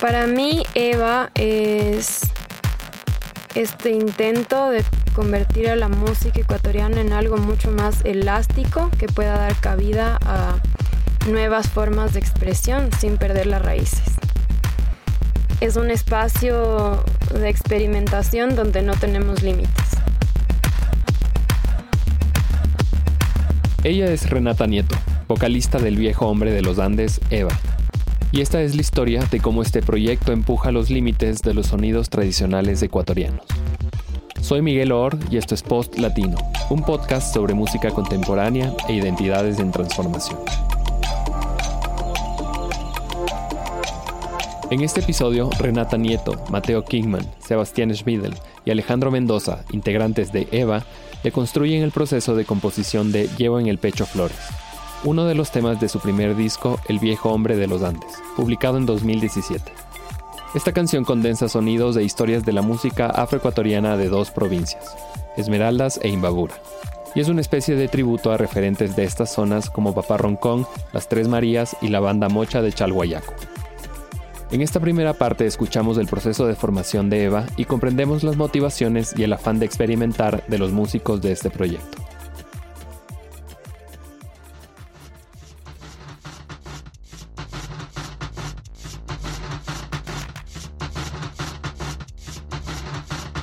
Para mí, Eva es este intento de convertir a la música ecuatoriana en algo mucho más elástico que pueda dar cabida a nuevas formas de expresión sin perder las raíces. Es un espacio de experimentación donde no tenemos límites. Ella es Renata Nieto, vocalista del viejo hombre de los Andes, Eva. Y esta es la historia de cómo este proyecto empuja los límites de los sonidos tradicionales ecuatorianos. Soy Miguel Or y esto es Post Latino, un podcast sobre música contemporánea e identidades en transformación. En este episodio, Renata Nieto, Mateo Kingman, Sebastián Schmidl y Alejandro Mendoza, integrantes de EVA, le construyen el proceso de composición de Llevo en el pecho flores, uno de los temas de su primer disco, El viejo hombre de los Andes, publicado en 2017. Esta canción condensa sonidos e historias de la música afroecuatoriana de dos provincias, Esmeraldas e Imbabura, y es una especie de tributo a referentes de estas zonas como Papá Roncón, Las Tres Marías y la banda Mocha de Chalhuayaco. En esta primera parte escuchamos el proceso de formación de Eva y comprendemos las motivaciones y el afán de experimentar de los músicos de este proyecto.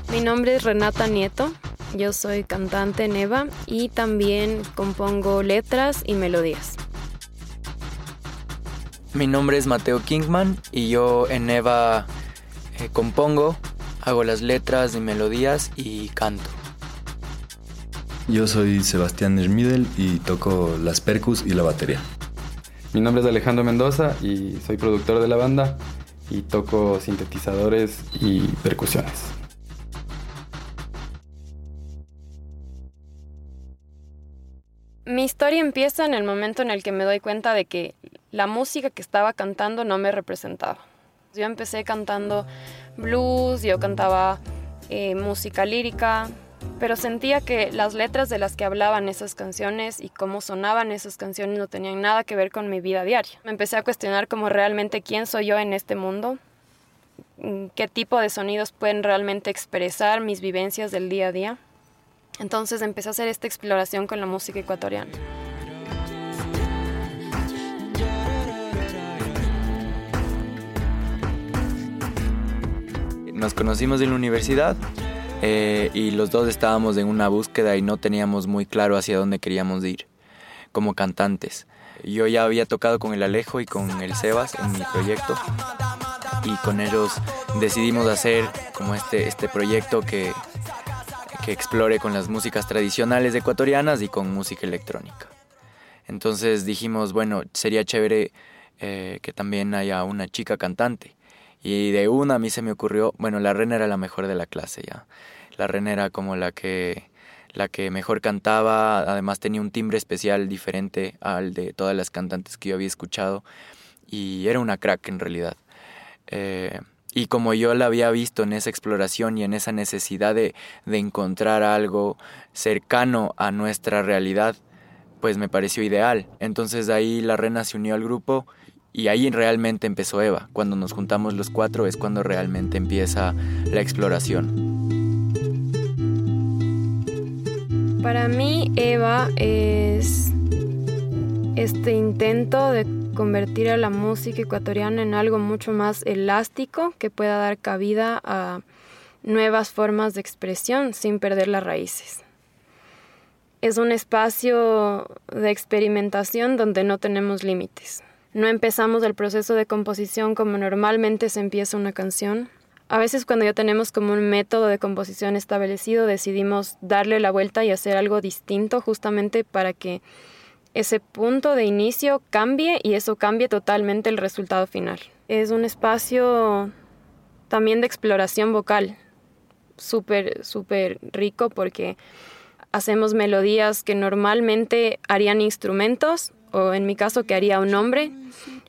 Mi nombre es Renata Nieto, yo soy cantante en Eva y también compongo letras y melodías. Mi nombre es Mateo Kingman y yo en Eva eh, compongo, hago las letras y melodías y canto. Yo soy Sebastián Schmidl y toco las percus y la batería. Mi nombre es Alejandro Mendoza y soy productor de la banda y toco sintetizadores y percusiones. Historia empieza en el momento en el que me doy cuenta de que la música que estaba cantando no me representaba. Yo empecé cantando blues, yo cantaba eh, música lírica, pero sentía que las letras de las que hablaban esas canciones y cómo sonaban esas canciones no tenían nada que ver con mi vida diaria. Me empecé a cuestionar como realmente quién soy yo en este mundo, mm, qué tipo de sonidos pueden realmente expresar mis vivencias del día a día. Entonces empecé a hacer esta exploración con la música ecuatoriana. Nos conocimos en la universidad eh, y los dos estábamos en una búsqueda y no teníamos muy claro hacia dónde queríamos ir como cantantes. Yo ya había tocado con el Alejo y con el Sebas en mi proyecto y con ellos decidimos hacer como este, este proyecto que, que explore con las músicas tradicionales ecuatorianas y con música electrónica. Entonces dijimos, bueno, sería chévere eh, que también haya una chica cantante. Y de una a mí se me ocurrió, bueno, la Rena era la mejor de la clase ya. La Rena era como la que, la que mejor cantaba, además tenía un timbre especial diferente al de todas las cantantes que yo había escuchado. Y era una crack en realidad. Eh, y como yo la había visto en esa exploración y en esa necesidad de, encontrar algo cercano a nuestra realidad, pues me pareció ideal. Entonces ahí la Rena se unió al grupo y ahí realmente empezó Eva. Cuando nos juntamos los cuatro es cuando realmente empieza la exploración. Para mí Eva es este intento de convertir a la música ecuatoriana en algo mucho más elástico que pueda dar cabida a nuevas formas de expresión sin perder las raíces. Es un espacio de experimentación donde no tenemos límites. No empezamos el proceso de composición como normalmente se empieza una canción. A veces cuando ya tenemos como un método de composición establecido decidimos darle la vuelta y hacer algo distinto justamente para que ese punto de inicio cambie y eso cambie totalmente el resultado final. Es un espacio también de exploración vocal, súper, súper rico porque hacemos melodías que normalmente harían instrumentos o en mi caso que haría un hombre.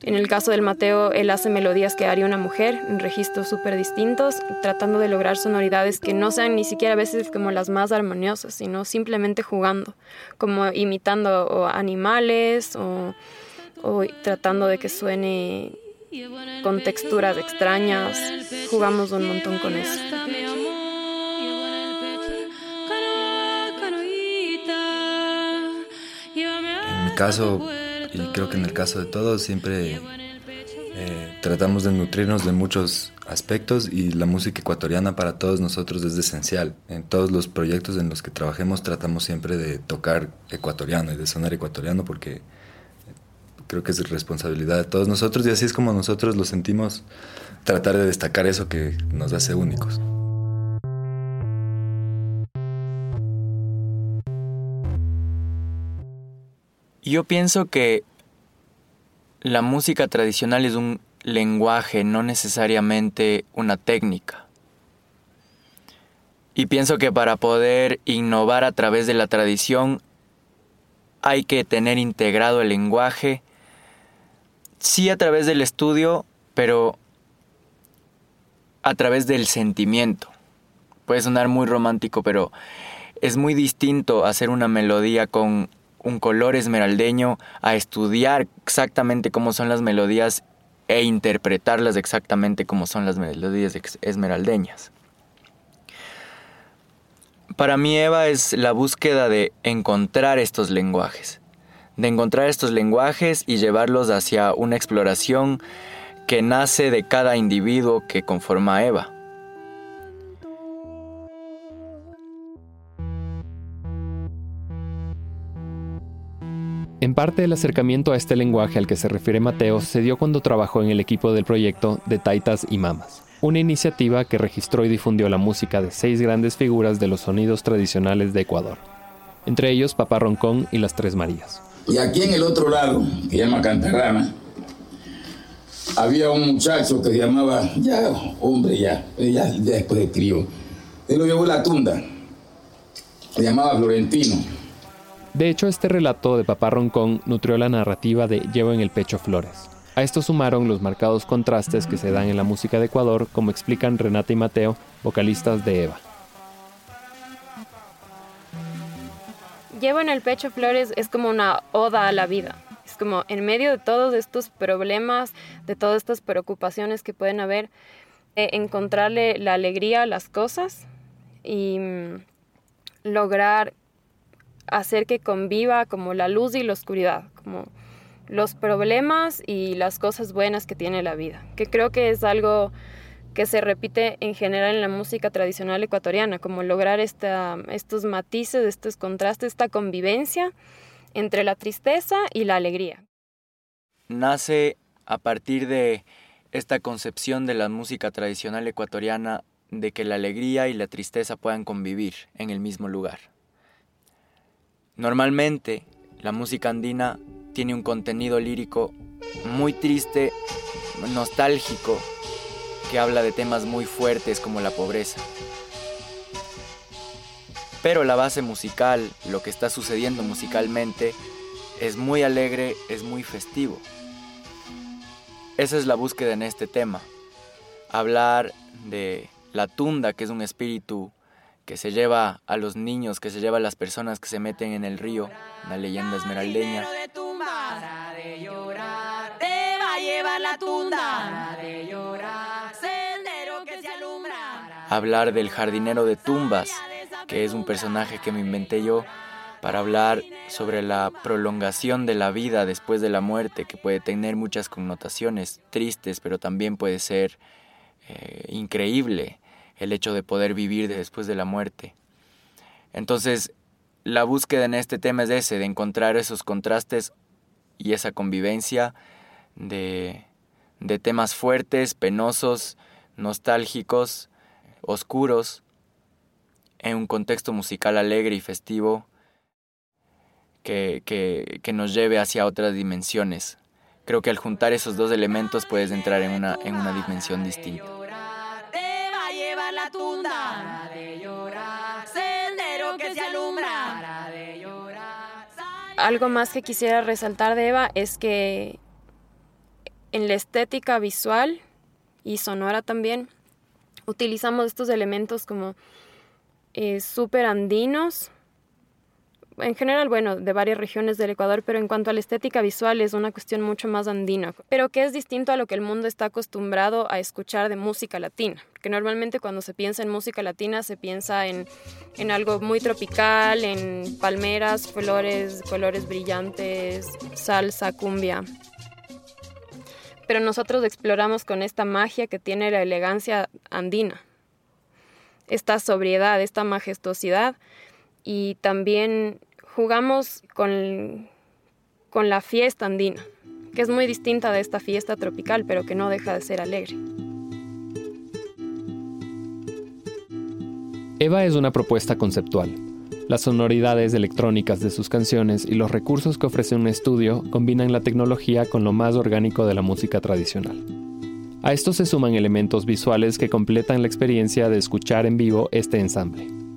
En el caso del Mateo, él hace melodías que haría una mujer, en registros súper distintos, tratando de lograr sonoridades que no sean ni siquiera a veces como las más armoniosas, sino simplemente jugando, como imitando animales o, o tratando de que suene con texturas extrañas. Jugamos un montón con eso. Caso, y creo que en el caso de todos, siempre eh, tratamos de nutrirnos de muchos aspectos y la música ecuatoriana para todos nosotros es esencial. En todos los proyectos en los que trabajemos tratamos siempre de tocar ecuatoriano y de sonar ecuatoriano porque creo que es responsabilidad de todos nosotros y así es como nosotros lo sentimos, tratar de destacar eso que nos hace únicos. Yo pienso que la música tradicional es un lenguaje, no necesariamente una técnica. Y pienso que para poder innovar a través de la tradición hay que tener integrado el lenguaje, sí a través del estudio, pero a través del sentimiento. Puede sonar muy romántico, pero es muy distinto hacer una melodía con un color esmeraldeño a estudiar exactamente cómo son las melodías e interpretarlas exactamente como son las melodías esmeraldeñas. Para mí Eva es la búsqueda de encontrar estos lenguajes, de encontrar estos lenguajes y llevarlos hacia una exploración que nace de cada individuo que conforma Eva. En parte el acercamiento a este lenguaje al que se refiere Mateo se dio cuando trabajó en el equipo del proyecto de Taitas y Mamas, una iniciativa que registró y difundió la música de seis grandes figuras de los sonidos tradicionales de Ecuador, entre ellos Papá Roncón y las Tres Marías. Y aquí en el otro lado, que se llama Cantarrana, había un muchacho que se llamaba, ya hombre ya, ya después escribió, él lo llevó la tunda, se llamaba Florentino de hecho, este relato de Papá Roncón nutrió la narrativa de Llevo en el pecho flores. A esto sumaron los marcados contrastes que se dan en la música de Ecuador, como explican Renata y Mateo, vocalistas de Eva. Llevo en el pecho flores es como una oda a la vida. Es como en medio de todos estos problemas, de todas estas preocupaciones que pueden haber, eh, encontrarle la alegría a las cosas y mm, lograr hacer que conviva como la luz y la oscuridad, como los problemas y las cosas buenas que tiene la vida, que creo que es algo que se repite en general en la música tradicional ecuatoriana, como lograr esta, estos matices, estos contrastes, esta convivencia entre la tristeza y la alegría. Nace a partir de esta concepción de la música tradicional ecuatoriana de que la alegría y la tristeza puedan convivir en el mismo lugar. Normalmente, la música andina tiene un contenido lírico muy triste, nostálgico, que habla de temas muy fuertes como la pobreza. Pero la base musical, lo que está sucediendo musicalmente, es muy alegre, es muy festivo. Esa es la búsqueda en este tema. Hablar de la tunda, que es un espíritu que se lleva a los niños, que se lleva a las personas que se meten en el río, una leyenda esmeraldeña. Hablar del jardinero de tumbas, que es un personaje que me inventé yo para hablar sobre la prolongación de la vida después de la muerte, que puede tener muchas connotaciones tristes, pero también puede ser eh, increíble el hecho de poder vivir después de la muerte. Entonces, la búsqueda en este tema es ese, de encontrar esos contrastes y esa convivencia de, de temas fuertes, penosos, nostálgicos, oscuros, en un contexto musical alegre y festivo que, que, que, nos lleve hacia otras dimensiones. Creo que al juntar esos dos elementos puedes entrar en una, en una dimensión distinta tunda. de llorar, sendero que se alumbra. de llorar. Algo más que quisiera resaltar de Eva es que en la estética visual y sonora también utilizamos estos elementos como eh, súper andinos, en general, bueno, de varias regiones del Ecuador, pero en cuanto a la estética visual es una cuestión mucho más andina, pero que es distinto a lo que el mundo está acostumbrado a escuchar de música latina, porque normalmente cuando se piensa en música latina se piensa en, en algo muy tropical, en palmeras, flores, colores brillantes, salsa, cumbia. Pero nosotros exploramos con esta magia que tiene la elegancia andina, esta sobriedad, esta majestuosidad y también jugamos con, con la fiesta andina, que es muy distinta de esta fiesta tropical, pero que no deja de ser alegre. Eva es una propuesta conceptual. Las sonoridades electrónicas de sus canciones y los recursos que ofrece un estudio combinan la tecnología con lo más orgánico de la música tradicional. A esto se suman elementos visuales que completan la experiencia de escuchar en vivo este ensamble.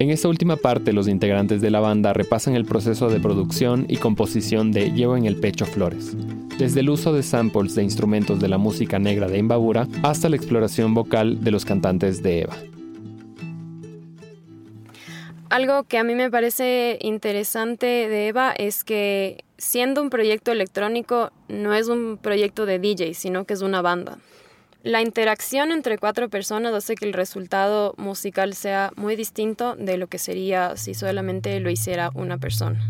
En esta última parte, los integrantes de la banda repasan el proceso de producción y composición de Llevo en el pecho flores, desde el uso de samples de instrumentos de la música negra de Imbabura hasta la exploración vocal de los cantantes de Eva. Algo que a mí me parece interesante de Eva es que siendo un proyecto electrónico no es un proyecto de DJ, sino que es una banda. La interacción entre cuatro personas hace que el resultado musical sea muy distinto de lo que sería si solamente lo hiciera una persona.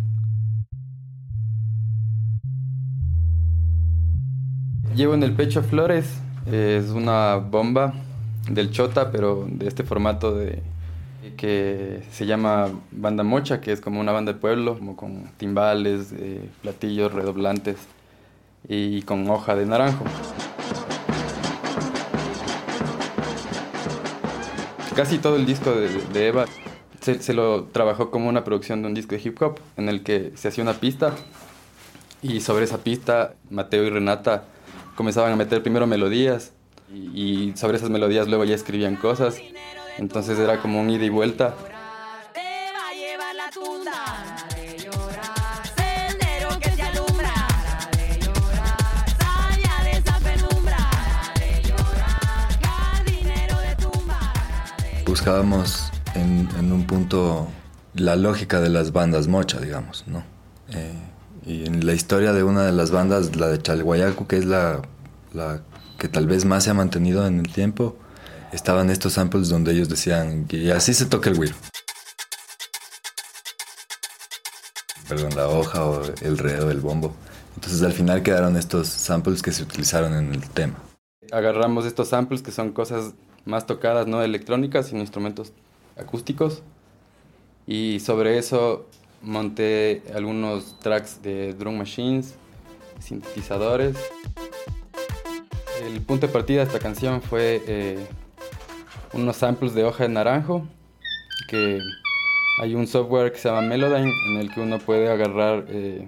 Llevo en el pecho flores, es una bomba del chota, pero de este formato de que se llama Banda Mocha, que es como una banda de pueblo, como con timbales, eh, platillos redoblantes y con hoja de naranjo. Casi todo el disco de, Eva se, lo trabajó como una producción de un disco de hip hop, en el que se hacía una pista y sobre esa pista Mateo y Renata comenzaban a meter primero melodías y sobre esas melodías luego ya escribían cosas entonces era como un ida y vuelta. Buscábamos en, un punto la lógica de las bandas mocha, digamos, ¿no? Eh, y en la historia de una de las bandas, la de Chalguayacu, que es la, que tal vez más se ha mantenido en el tiempo, estaban estos samples donde ellos decían que así se toca el güiro. Perdón, la hoja o el redo del bombo. Entonces al final quedaron estos samples que se utilizaron en el tema. Agarramos estos samples que son cosas más tocadas, no electrónicas, sino instrumentos acústicos. Y sobre eso monté algunos tracks de drum machines, sintetizadores. El punto de partida de esta canción fue eh, unos samples de hoja de naranjo, que hay un software que se llama Melodyne en el que uno puede agarrar eh,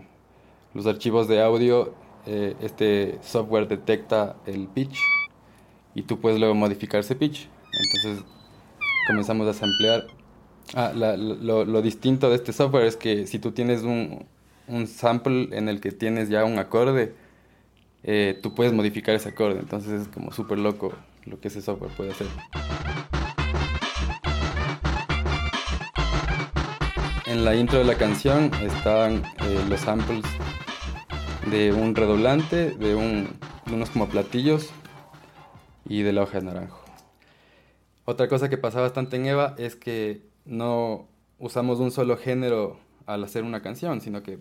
los archivos de audio, eh, este software detecta el pitch y tú puedes luego modificar ese pitch. Entonces comenzamos a samplear. Ah, lo, distinto de este software es que si tú tienes un, un sample en el que tienes ya un acorde, eh, tú puedes modificar ese acorde. Entonces es como súper loco lo que ese software puede hacer. En la intro de la canción están eh, los samples de un redoblante, de, unos como platillos y de la hoja de naranjo. Otra cosa que pasa bastante en Eva es que no usamos un solo género al hacer una canción, sino que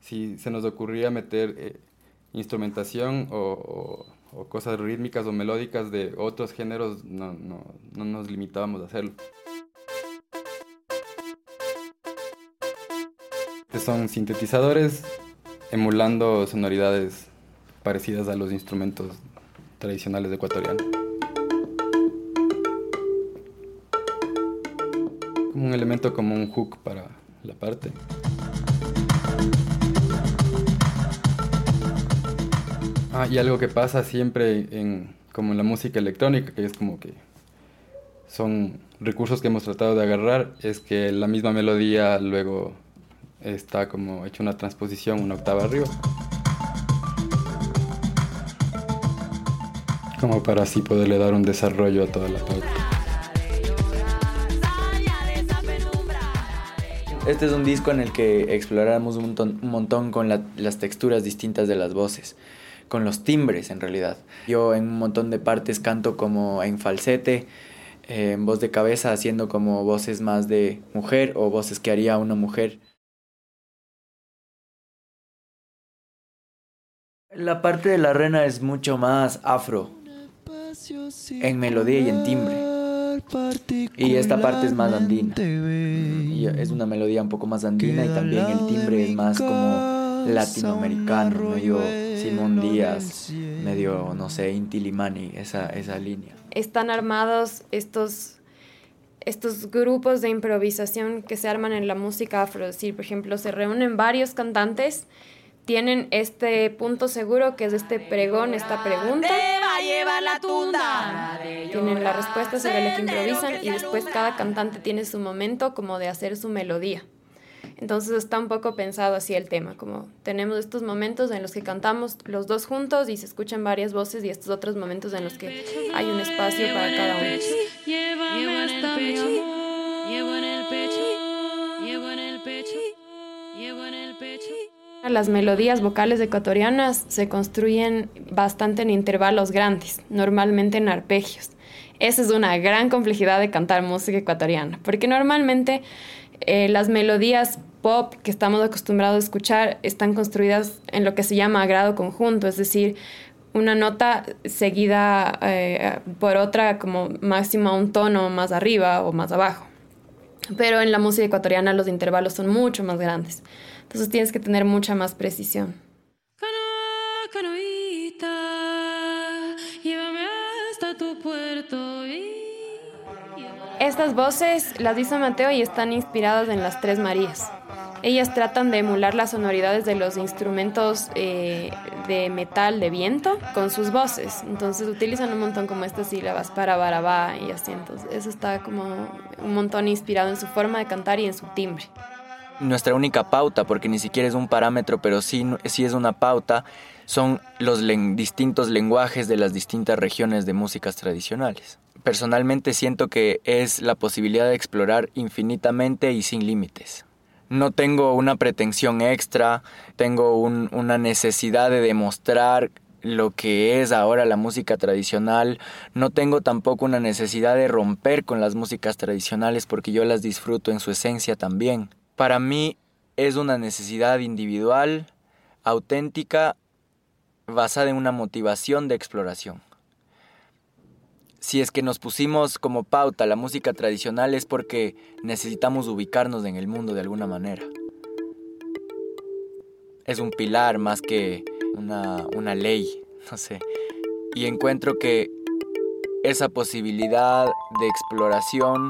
si se nos ocurría meter eh, instrumentación o, cosas rítmicas o melódicas de otros géneros, no, no nos limitábamos a hacerlo. son sintetizadores emulando sonoridades parecidas a los instrumentos tradicionales ecuatorianos. Como un elemento como un hook para la parte. Ah, y algo que pasa siempre en, como en la música electrónica, que es como que son recursos que hemos tratado de agarrar, es que la misma melodía luego está como hecho una transposición una octava arriba. Como para así poderle dar un desarrollo a toda la parte. Este es un disco en el que exploramos un montón, con las texturas distintas de las voces, con los timbres en realidad. Yo en un montón de partes canto como en falsete, en voz de cabeza, haciendo como voces más de mujer o voces que haría una mujer. La parte de la rena es mucho más afro, en melodía y en timbre. Y esta parte es más andina. es una melodía un poco más andina y también el timbre es más como latinoamericano, medio Simón Díaz, medio, no sé, Inti Limani, esa, esa línea. Están armados estos, estos grupos de improvisación que se arman en la música afro. Es decir, por ejemplo, se reúnen varios cantantes tienen este punto seguro que es este pregón, esta pregunta. La tunda. Tienen la respuesta sobre lo que improvisan y después cada cantante tiene su momento como de hacer su melodía. Entonces está un poco pensado así el tema, como tenemos estos momentos en los que cantamos los dos juntos y se escuchan varias voces y estos otros momentos en los que hay un espacio para cada uno. Las melodías vocales ecuatorianas se construyen bastante en intervalos grandes, normalmente en arpegios. Esa es una gran complejidad de cantar música ecuatoriana, porque normalmente eh, las melodías pop que estamos acostumbrados a escuchar están construidas en lo que se llama grado conjunto, es decir, una nota seguida eh, por otra como máximo un tono más arriba o más abajo. Pero en la música ecuatoriana los intervalos son mucho más grandes. Entonces tienes que tener mucha más precisión. Estas voces las hizo Mateo y están inspiradas en las Tres Marías. Ellas tratan de emular las sonoridades de los instrumentos eh, de metal de viento con sus voces. Entonces utilizan un montón como estas sílabas para barabá y así. Entonces eso está como un montón inspirado en su forma de cantar y en su timbre nuestra única pauta, porque ni siquiera es un parámetro, pero sí, es una pauta, son los distintos lenguajes de las distintas regiones de músicas tradicionales. Personalmente siento que es la posibilidad de explorar infinitamente y sin límites. No tengo una pretensión extra, tengo una necesidad de demostrar lo que es ahora la música tradicional. No tengo tampoco una necesidad de romper con las músicas tradicionales porque yo las disfruto en su esencia también para mí es una necesidad individual, auténtica, basada en una motivación de exploración. Si es que nos pusimos como pauta la música tradicional es porque necesitamos ubicarnos en el mundo de alguna manera. Es un pilar más que una, una ley, no sé. Y encuentro que esa posibilidad de exploración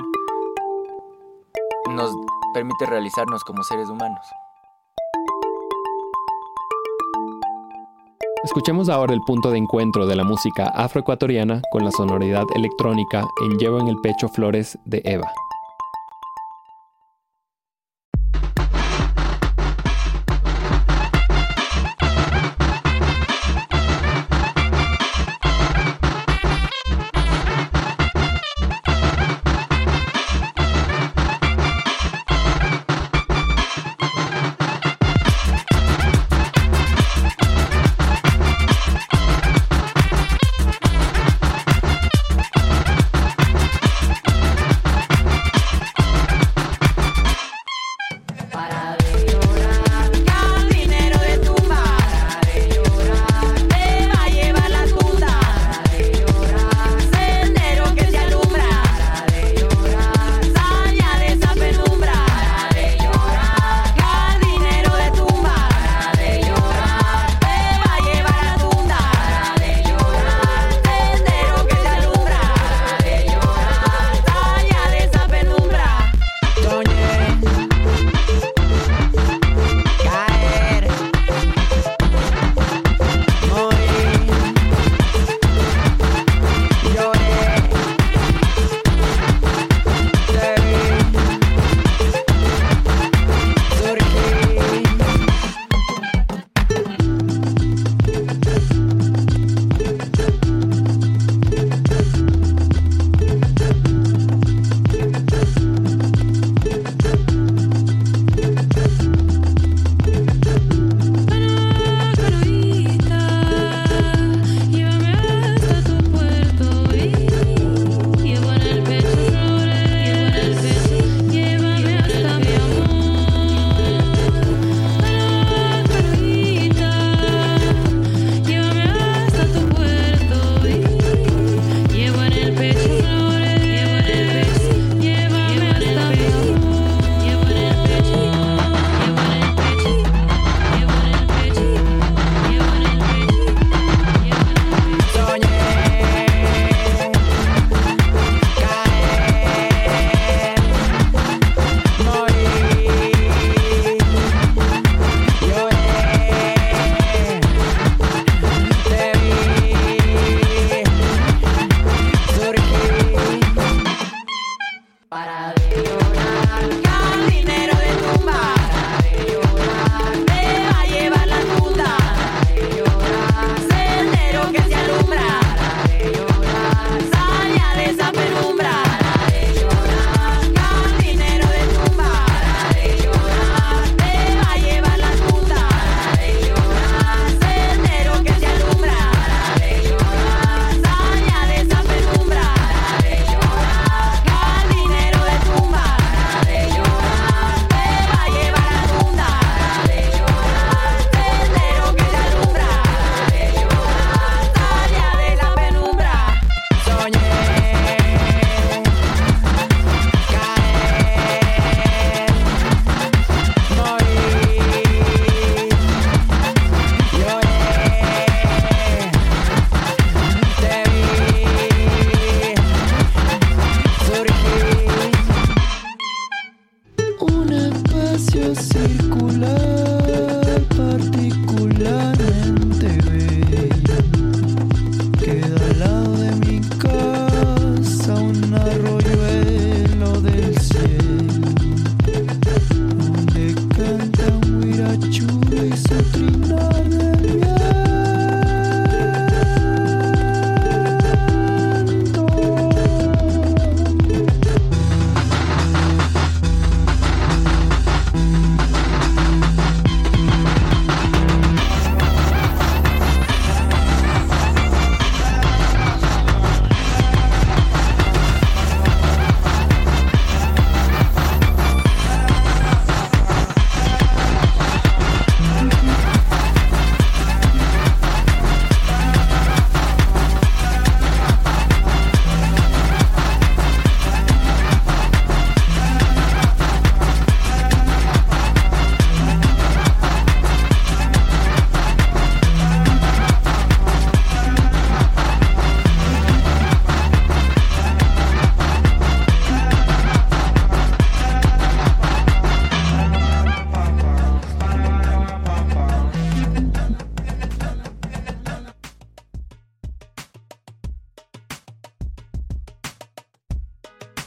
nos permite realizarnos como seres humanos. Escuchemos ahora el punto de encuentro de la música afroecuatoriana con la sonoridad electrónica en Llevo en el pecho flores de Eva.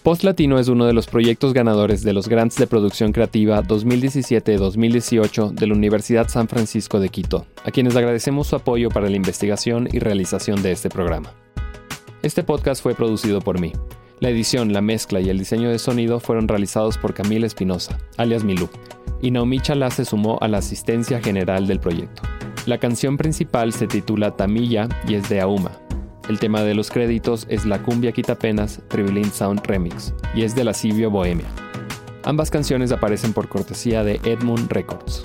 Post Latino es uno de los proyectos ganadores de los Grants de Producción Creativa 2017-2018 de la Universidad San Francisco de Quito, a quienes agradecemos su apoyo para la investigación y realización de este programa. Este podcast fue producido por mí. La edición, la mezcla y el diseño de sonido fueron realizados por Camila Espinosa, alias Milú, y Naomi Chalá se sumó a la asistencia general del proyecto. La canción principal se titula Tamilla y es de Auma, el tema de los créditos es La cumbia quitapenas Tribilin Sound Remix y es de la Sibio Bohemia. Ambas canciones aparecen por cortesía de Edmund Records.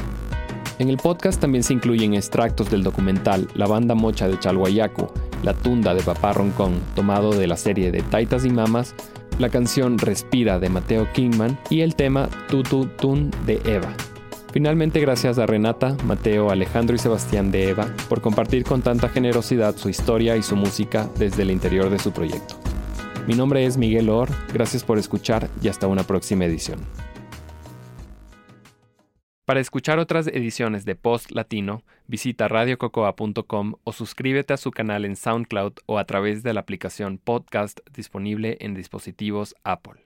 En el podcast también se incluyen extractos del documental La banda mocha de Chalhuayacu, La tunda de Papá Roncón, tomado de la serie de Taitas y Mamas, la canción Respira de Mateo Kingman y el tema Tutu Tun de Eva. Finalmente, gracias a Renata, Mateo, Alejandro y Sebastián de Eva por compartir con tanta generosidad su historia y su música desde el interior de su proyecto. Mi nombre es Miguel Or, gracias por escuchar y hasta una próxima edición. Para escuchar otras ediciones de Post Latino, visita radiococoa.com o suscríbete a su canal en SoundCloud o a través de la aplicación Podcast disponible en dispositivos Apple.